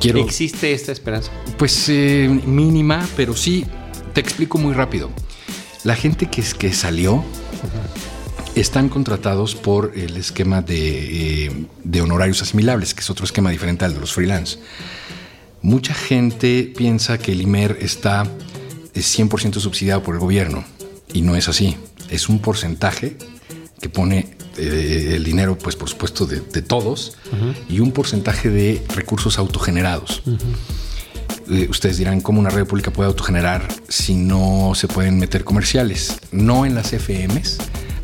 quiero Existe esta esperanza. pues eh, mínima, pero sí, te explico muy rápido. La gente que, que salió están contratados por el esquema de, eh, de honorarios asimilables, que es otro esquema diferente al de los freelance. Mucha gente piensa que el IMER está eh, 100% subsidiado por el gobierno y no es así. Es un porcentaje que pone eh, el dinero, pues por supuesto, de, de todos y un porcentaje de recursos autogenerados. Eh, ustedes dirán, ¿cómo una red pública puede autogenerar si no se pueden meter comerciales? No en las FMs,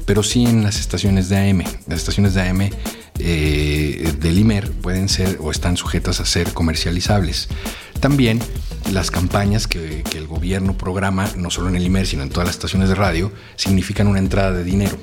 pero sí en las estaciones de AM. Las estaciones de AM eh, del IMER pueden ser o están sujetas a ser comercializables. También las campañas que, que el gobierno programa, no solo en el IMER, sino en todas las estaciones de radio, significan una entrada de dinero.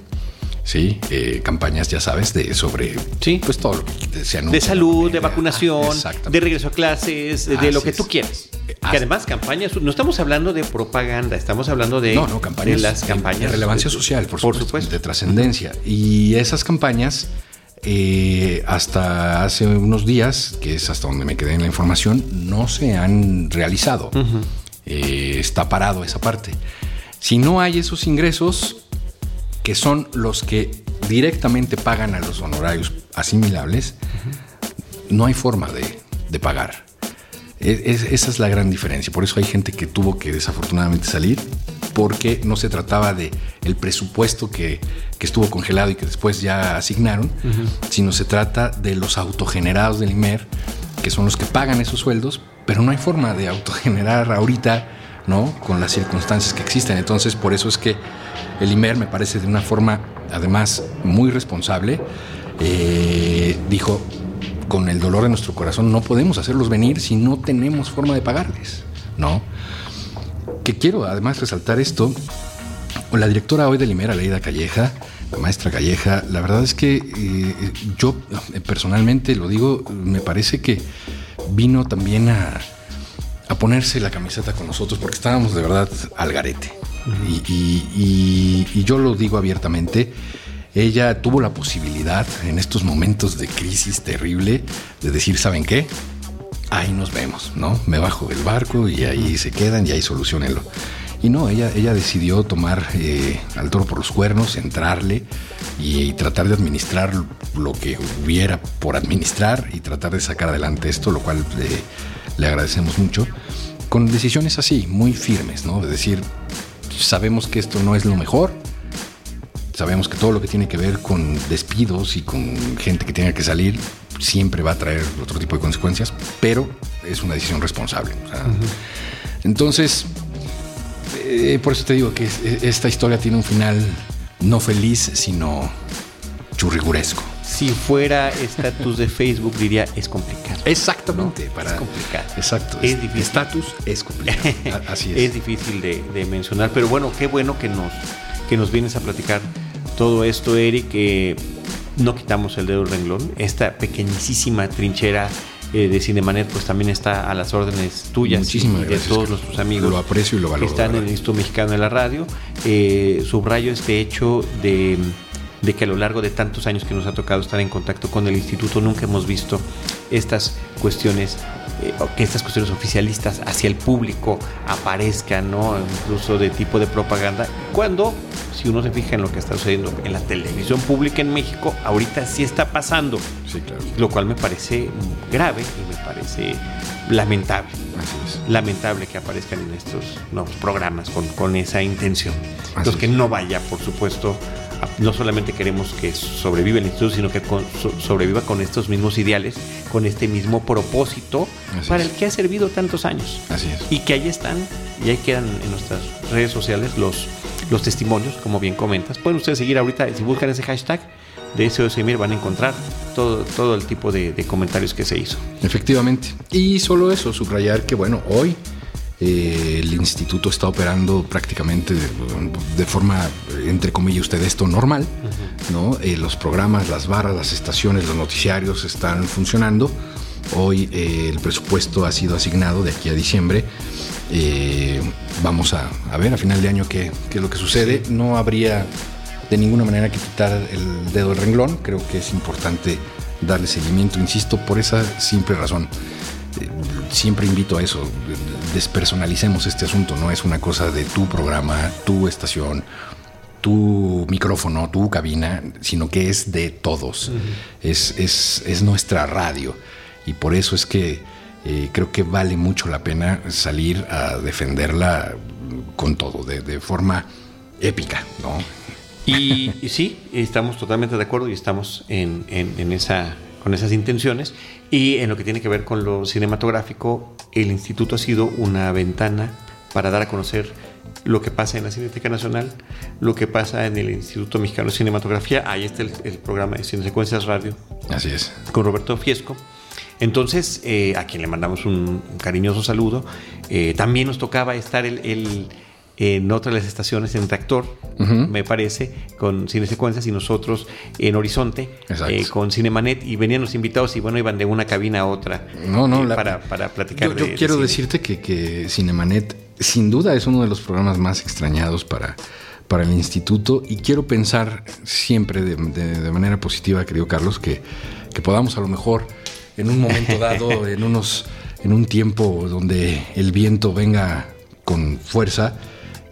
Sí, Eh, campañas, ya sabes, de sobre Sí. pues todo lo que se anuncia. De salud, de Ah, vacunación, de regreso a clases, de, de lo que tú quieras. Eh, Que además campañas, no estamos hablando de propaganda, estamos hablando de, No, no, campañas. de las campañas De relevancia de- social, por, por supuesto, supuesto. De trascendencia. Y esas campañas, eh, hasta hace unos días, que es hasta donde me quedé en la información, no se han realizado. Eh, está parado esa parte. Si no hay esos ingresos, que son los que directamente pagan a los honorarios asimilables, no hay forma de, de pagar. Es- es- esa es la gran diferencia. Por eso hay gente que tuvo que desafortunadamente salir, porque no se trataba de el presupuesto que, que estuvo congelado y que después ya asignaron, sino se trata de los autogenerados del IMER, que son los que pagan esos sueldos, pero no hay forma de autogenerar ahorita, ¿no? Con las circunstancias que existen. Entonces, por eso es que el IMER me parece de una forma, además, muy responsable, eh, dijo, con el dolor de nuestro corazón, no podemos hacerlos venir si no tenemos forma de pagarles, ¿no? Que quiero además resaltar esto, la directora hoy del IMER, Aleida Calleja, la maestra Calleja, la verdad es que eh, yo eh, personalmente lo digo, me parece que vino también a, a ponerse la camiseta con nosotros porque estábamos de verdad al garete. y, yo lo digo abiertamente, ella tuvo la posibilidad en estos momentos de crisis terrible de decir, ¿saben qué? Ahí nos vemos, ¿no? Me bajo del barco y ahí se quedan y ahí solucionenlo. Y no, ella, ella decidió tomar eh, al toro por los cuernos, entrarle y, tratar de administrar lo que hubiera por administrar y tratar de sacar adelante esto, lo cual le agradecemos mucho, con decisiones así, muy firmes, ¿no? De decir, sabemos que esto no es lo mejor, sabemos que todo lo que tiene que ver con despidos y con gente que tenga que salir siempre va a traer otro tipo de consecuencias, pero es una decisión responsable. Entonces, eh, por eso te digo que esta historia tiene un final no feliz, sino churriguresco. Si fuera estatus de Facebook, diría es complicado. Exactamente. Para, es complicado. Exacto. Es difícil. Estatus es complicado. Así es. Es difícil de, mencionar, pero bueno, qué bueno que nos, que nos vienes a platicar todo esto, Eric. no quitamos el dedo del renglón. Esta pequeñísima trinchera eh, de Cinemanet pues también está a las órdenes tuyas y de todos nuestros amigos lo aprecio y lo valoro, que están en el Instituto Mexicano de la Radio. Eh, subrayo este hecho de, de que a lo largo de tantos años que nos ha tocado estar en contacto con el instituto nunca hemos visto estas cuestiones eh, que estas cuestiones oficialistas hacia el público aparezcan, ¿no? incluso de tipo de propaganda, cuando, si uno se fija en lo que está sucediendo en la televisión pública en México, ahorita sí está pasando, sí, claro. lo cual me parece grave y me parece lamentable. Lamentable que aparezcan en estos nuevos programas con, con esa intención. Entonces, que no vaya, por supuesto, no solamente queremos que sobreviva el instituto, sino que sobreviva con estos mismos ideales, con este mismo propósito para el que ha servido tantos años. Así es. Y que ahí están, y ahí quedan en nuestras redes sociales los, los testimonios, como bien comentas. Pueden ustedes seguir ahorita, si buscan ese hashtag de SOSMIR van a encontrar todo, todo el tipo de, de comentarios que se hizo. Efectivamente. Y solo eso, subrayar que, bueno, hoy eh, el instituto está operando prácticamente de, forma, entre comillas, usted esto normal, ¿no? Eh, los programas, las barras, las estaciones, los noticiarios están funcionando. Hoy eh, el presupuesto ha sido asignado de aquí a diciembre. vamos a, ver a final de año qué, qué, es lo que sucede. No habría de ninguna manera que quitar el dedo del renglón. Creo que es importante darle seguimiento, insisto, por esa simple razón siempre invito a eso, despersonalicemos este asunto, no es una cosa de tu programa, tu estación, tu micrófono, tu cabina, sino que es de todos, es, es, nuestra radio y por eso es que eh, creo que vale mucho la pena salir a defenderla con todo, de, forma épica, ¿no? Y, sí, estamos totalmente de acuerdo y estamos en, en esa con esas intenciones. Y en lo que tiene que ver con lo cinematográfico, el instituto ha sido una ventana para dar a conocer lo que pasa en la Cineteca Nacional, lo que pasa en el Instituto Mexicano de Cinematografía. Ahí está el, programa de Cine Secuencias Radio. Así es. Con Roberto Fiesco. Entonces, eh, a quien le mandamos un, cariñoso saludo. Eh, también nos tocaba estar el en otras de las estaciones en Tractor, me parece, con Cine Secuencias y nosotros en Horizonte eh, con Cinemanet y venían los invitados y bueno, iban de una cabina a otra no, no, eh, para, para, platicar. Yo, quiero decirte que, que, Cinemanet sin duda es uno de los programas más extrañados para, para el instituto y quiero pensar siempre de, de, manera positiva, querido Carlos, que, que podamos a lo mejor en un momento dado, en unos en un tiempo donde el viento venga con fuerza,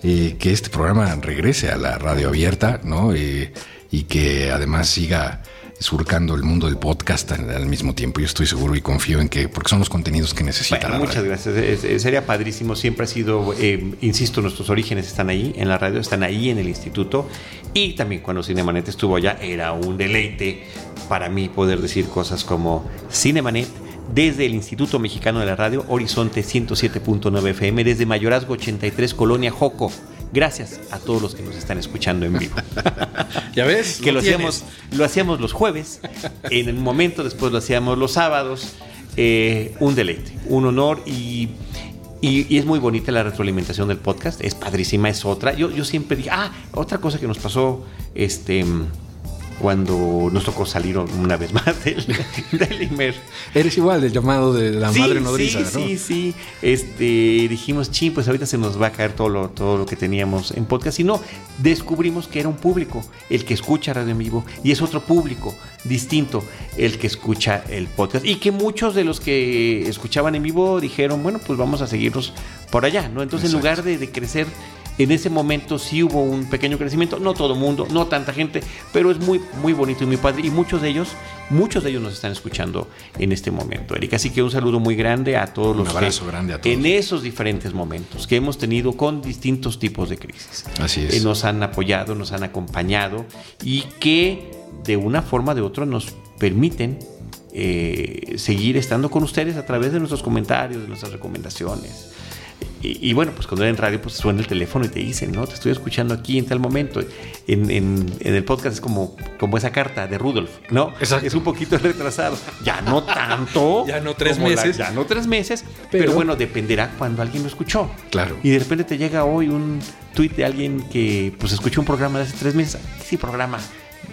eh, que este programa regrese a la radio abierta, ¿no? Eh, y que además siga surcando el mundo del podcast al, mismo tiempo. Yo estoy seguro y confío en que, porque son los contenidos que necesita Muchas gracias. sería padrísimo. Siempre ha sido, eh, insisto, nuestros orígenes están ahí en la radio, están ahí en el instituto. Y también cuando Cinemanet estuvo allá, era un deleite para mí poder decir cosas como Cinemanet desde el Instituto Mexicano de la Radio, Horizonte 107.9 FM, desde Mayorazgo 83, Colonia Joco. Gracias a todos los que nos están escuchando en vivo. ¿Ya ves? que lo hacíamos, lo hacíamos los jueves, en el momento después lo hacíamos los sábados. Eh, un deleite, un honor y, y, es muy bonita la retroalimentación del podcast, es padrísima, es otra. Yo, yo siempre dije, ah, otra cosa que nos pasó este, cuando nos tocó salir una vez más del, del Imer. Eres igual del llamado de la madre nodriza, sí, ¿no? Sí, sí, Este, dijimos, ching, pues ahorita se nos va a caer todo lo, todo lo que teníamos en podcast. Y no, descubrimos que era un público, el que escucha Radio en Vivo, y es otro público distinto el que escucha el podcast. Y que muchos de los que escuchaban en vivo dijeron, bueno, pues vamos a seguirnos por allá, ¿no? Entonces, en lugar de, de crecer en ese momento sí hubo un pequeño crecimiento, no todo el mundo, no tanta gente, pero es muy, muy bonito y muy padre. Y muchos de ellos, muchos de ellos nos están escuchando en este momento, Erika. Así que un saludo muy grande a todos los un abrazo grande a todos. en esos diferentes momentos que hemos tenido con distintos tipos de crisis. Así es. Eh, nos han apoyado, nos han acompañado y que de una forma o de otra nos permiten eh, seguir estando con ustedes a través de nuestros comentarios, de nuestras recomendaciones. Y, y, bueno, pues cuando en radio, pues suena el teléfono y te dicen, ¿no? Te estoy escuchando aquí en tal momento. En, en, en el podcast es como, como esa carta de Rudolf, ¿no? Exacto. Es un poquito retrasado. Ya no tanto. ya no tres la- meses. ya no tres meses. Pero, Pero- bueno, dependerá cuando alguien lo escuchó. Claro. Y de repente te llega hoy un tweet de alguien que pues escuchó un programa de hace tres meses. Sí, programa.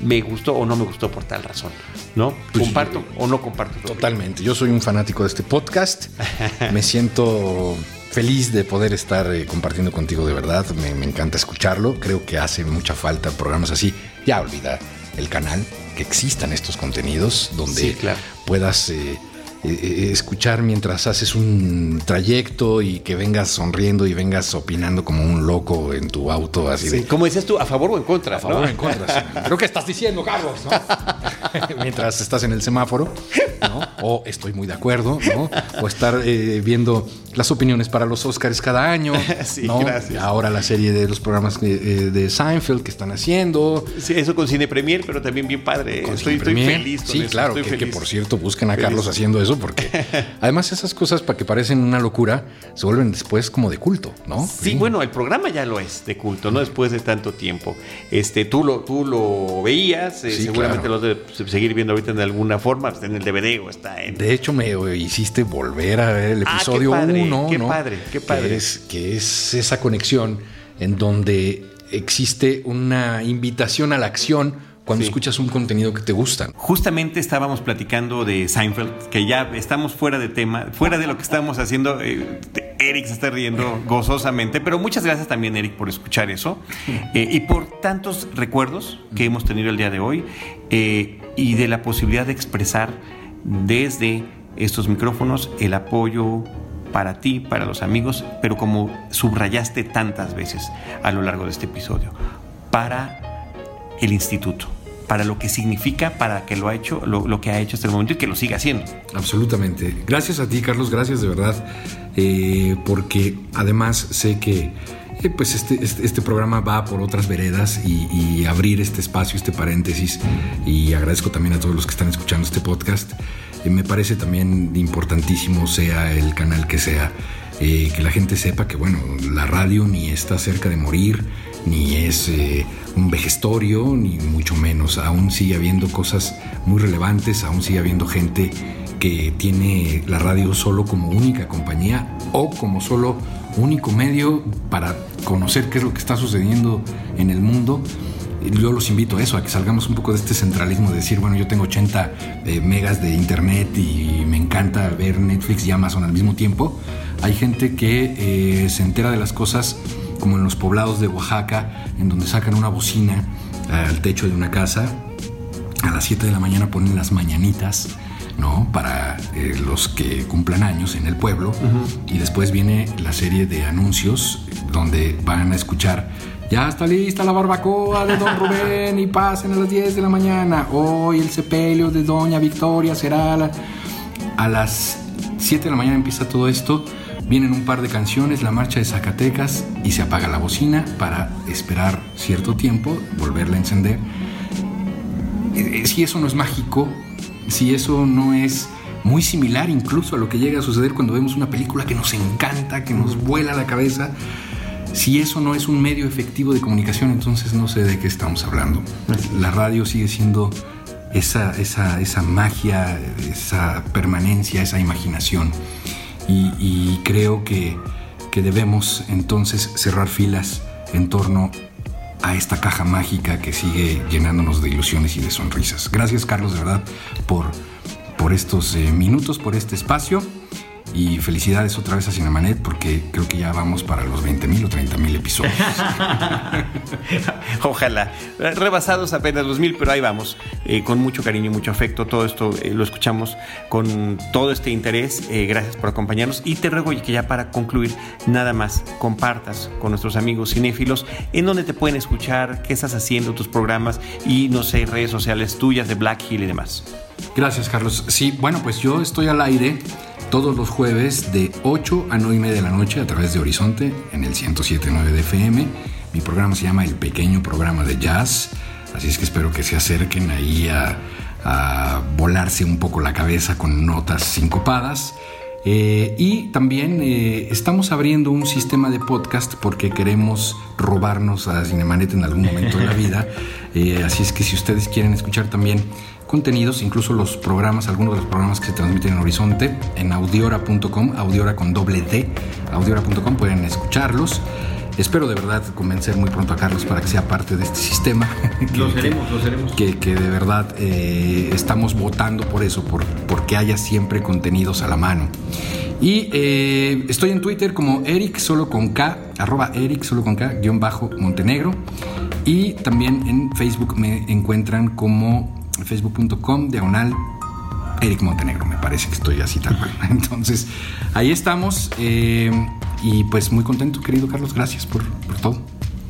Me gustó o no me gustó por tal razón. ¿No? Pues, comparto o no comparto. Totalmente. Yo soy un fanático de este podcast. Me siento feliz de poder estar eh, compartiendo contigo de verdad. Me, me encanta escucharlo. Creo que hace mucha falta programas así. Ya olvida el canal, que existan estos contenidos donde Sí, claro. puedas eh, eh, escuchar mientras haces un trayecto y que vengas sonriendo y vengas opinando como un loco en tu auto, así de Sí, como decías tú, a favor o en contra. a favor ¿no? o en contra. Creo que estás diciendo, Carlos, ¿no? Mientras estás en el semáforo, ¿no? O estoy muy de acuerdo, ¿no? O estar viendo las opiniones para los Oscars cada año, Sí, ¿no? gracias. Ahora la serie de los programas de, eh, de Seinfeld que están haciendo. Sí, eso con Cine Premier, pero también bien padre. con estoy, feliz con Sí, eso, claro, que, que feliz. por cierto busquen a Feliz. Carlos haciendo eso porque además esas cosas para que parecen una locura se vuelven después como de culto, ¿no? Sí, bueno, el programa ya lo es de culto, ¿no? Después de tanto tiempo. Este, tú lo, tú lo veías, eh, Sí, seguramente claro. lo debes seguir viendo ahorita en alguna forma, está en el DVD o está en. De hecho, me hiciste volver a ver el Ah, episodio padre, 1. qué ¿no? padre, qué padre. Que es, que es esa conexión en donde existe una invitación a la acción cuando Sí. escuchas un contenido que te gusta. Justamente estábamos platicando de Seinfeld, que ya estamos fuera de tema, fuera de lo que estamos haciendo. eh, Eric se está riendo gozosamente, pero muchas gracias también, Eric, por escuchar eso eh, y por tantos recuerdos que hemos tenido el día de hoy eh, y de la posibilidad de expresar desde estos micrófonos el apoyo para ti, para los amigos, pero como subrayaste tantas veces a lo largo de este episodio, para el instituto, para lo que significa, para que lo ha hecho, lo, lo que ha hecho hasta el momento y que lo siga haciendo. Absolutamente. Gracias a ti, Carlos. Gracias de verdad. eh, porque además sé que eh, pues este, este, este programa va por otras veredas y, y abrir este espacio, este paréntesis. Y agradezco también a todos los que están escuchando este podcast. Eh, me parece también importantísimo, sea el canal que sea, eh, que la gente sepa que, bueno, la radio ni está cerca de morir, ni es eh, un vejestorio, ni mucho menos. Aún sigue habiendo cosas muy relevantes, aún sigue habiendo gente que tiene la radio solo como única compañía o como solo único medio para conocer qué es lo que está sucediendo en el mundo. Yo los invito a eso, a que salgamos un poco de este centralismo de decir, bueno, yo tengo 80 eh, megas de internet y me encanta ver Netflix y Amazon al mismo tiempo. Hay gente que eh, se entera de las cosas como en los poblados de Oaxaca, en donde sacan una bocina al techo de una casa, a las 7 de la mañana ponen las mañanitas, ¿no? Para eh, los que cumplan años en el pueblo. Y después viene la serie de anuncios donde van a escuchar. Ya está lista la barbacoa de Don Rubén y pasen a las 10 de la mañana. Hoy el sepelio de Doña Victoria será a, la- a las 7 de la mañana empieza todo esto. Vienen un par de canciones, la marcha de Zacatecas y se apaga la bocina para esperar cierto tiempo, volverla a encender eh, si eso no es mágico, si eso no es muy similar incluso a lo que llega a suceder cuando vemos una película que nos encanta, que nos vuela la cabeza, si eso no es un medio efectivo de comunicación, entonces no sé de qué estamos hablando. La radio sigue siendo esa, esa, esa magia, esa permanencia, esa imaginación. Y, y creo que, que debemos entonces cerrar filas en torno a esta caja mágica que sigue llenándonos de ilusiones y de sonrisas. Gracias Carlos, de verdad, por, por estos eh, minutos, por este espacio. Y felicidades otra vez a Cinemanet porque creo que ya vamos para los 20.000 o 30.000 episodios. Ojalá. Rebasados apenas los mil, pero ahí vamos. Eh, con mucho cariño y mucho afecto. Todo esto eh, lo escuchamos con todo este interés. Eh, gracias por acompañarnos. Y te ruego que ya para concluir, nada más compartas con nuestros amigos cinéfilos en donde te pueden escuchar, qué estás haciendo, tus programas y, no sé, redes sociales tuyas de Black Hill y demás. Gracias, Carlos. Sí, bueno, pues yo estoy al aire todos los jueves de 8 a 9 y media de la noche a través de Horizonte en el 107.9 de FM. Mi programa se llama El Pequeño Programa de Jazz, así es que espero que se acerquen ahí a, volarse un poco la cabeza con notas sincopadas. Eh, y también eh, estamos abriendo un sistema de podcast porque queremos robarnos a Cinemanet en algún momento de la vida. Eh, así es que si ustedes quieren escuchar también contenidos, incluso los programas, algunos de los programas que se transmiten en Horizonte, en audiora.com, audiora con doble D, audiora.com, pueden escucharlos. Espero de verdad convencer muy pronto a Carlos para que sea parte de este sistema. lo seremos, lo seremos. Que, de verdad eh, estamos votando por eso, por, porque haya siempre contenidos a la mano. Y eh, estoy en Twitter como Eric solo con K, arroba Eric solo con K, guion bajo Montenegro. Y también en Facebook me encuentran como facebook.com, diagonal Eric Montenegro, me parece que estoy así tal cual. Entonces, ahí estamos. Eh, y pues muy contento, querido Carlos, gracias por, todo.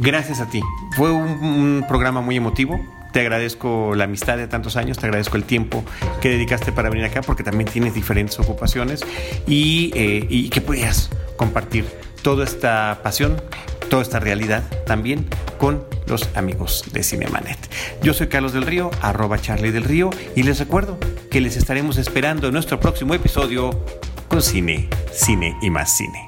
Gracias a ti. Fue un, programa muy emotivo. Te agradezco la amistad de tantos años, te agradezco el tiempo que dedicaste para venir acá, porque también tienes diferentes ocupaciones y, eh, y que puedas compartir toda esta pasión, toda esta realidad también con los amigos de Cinemanet. Yo soy Carlos del Río, arroba Charlie del Río, y les recuerdo que les estaremos esperando en nuestro próximo episodio con cine, cine y más cine.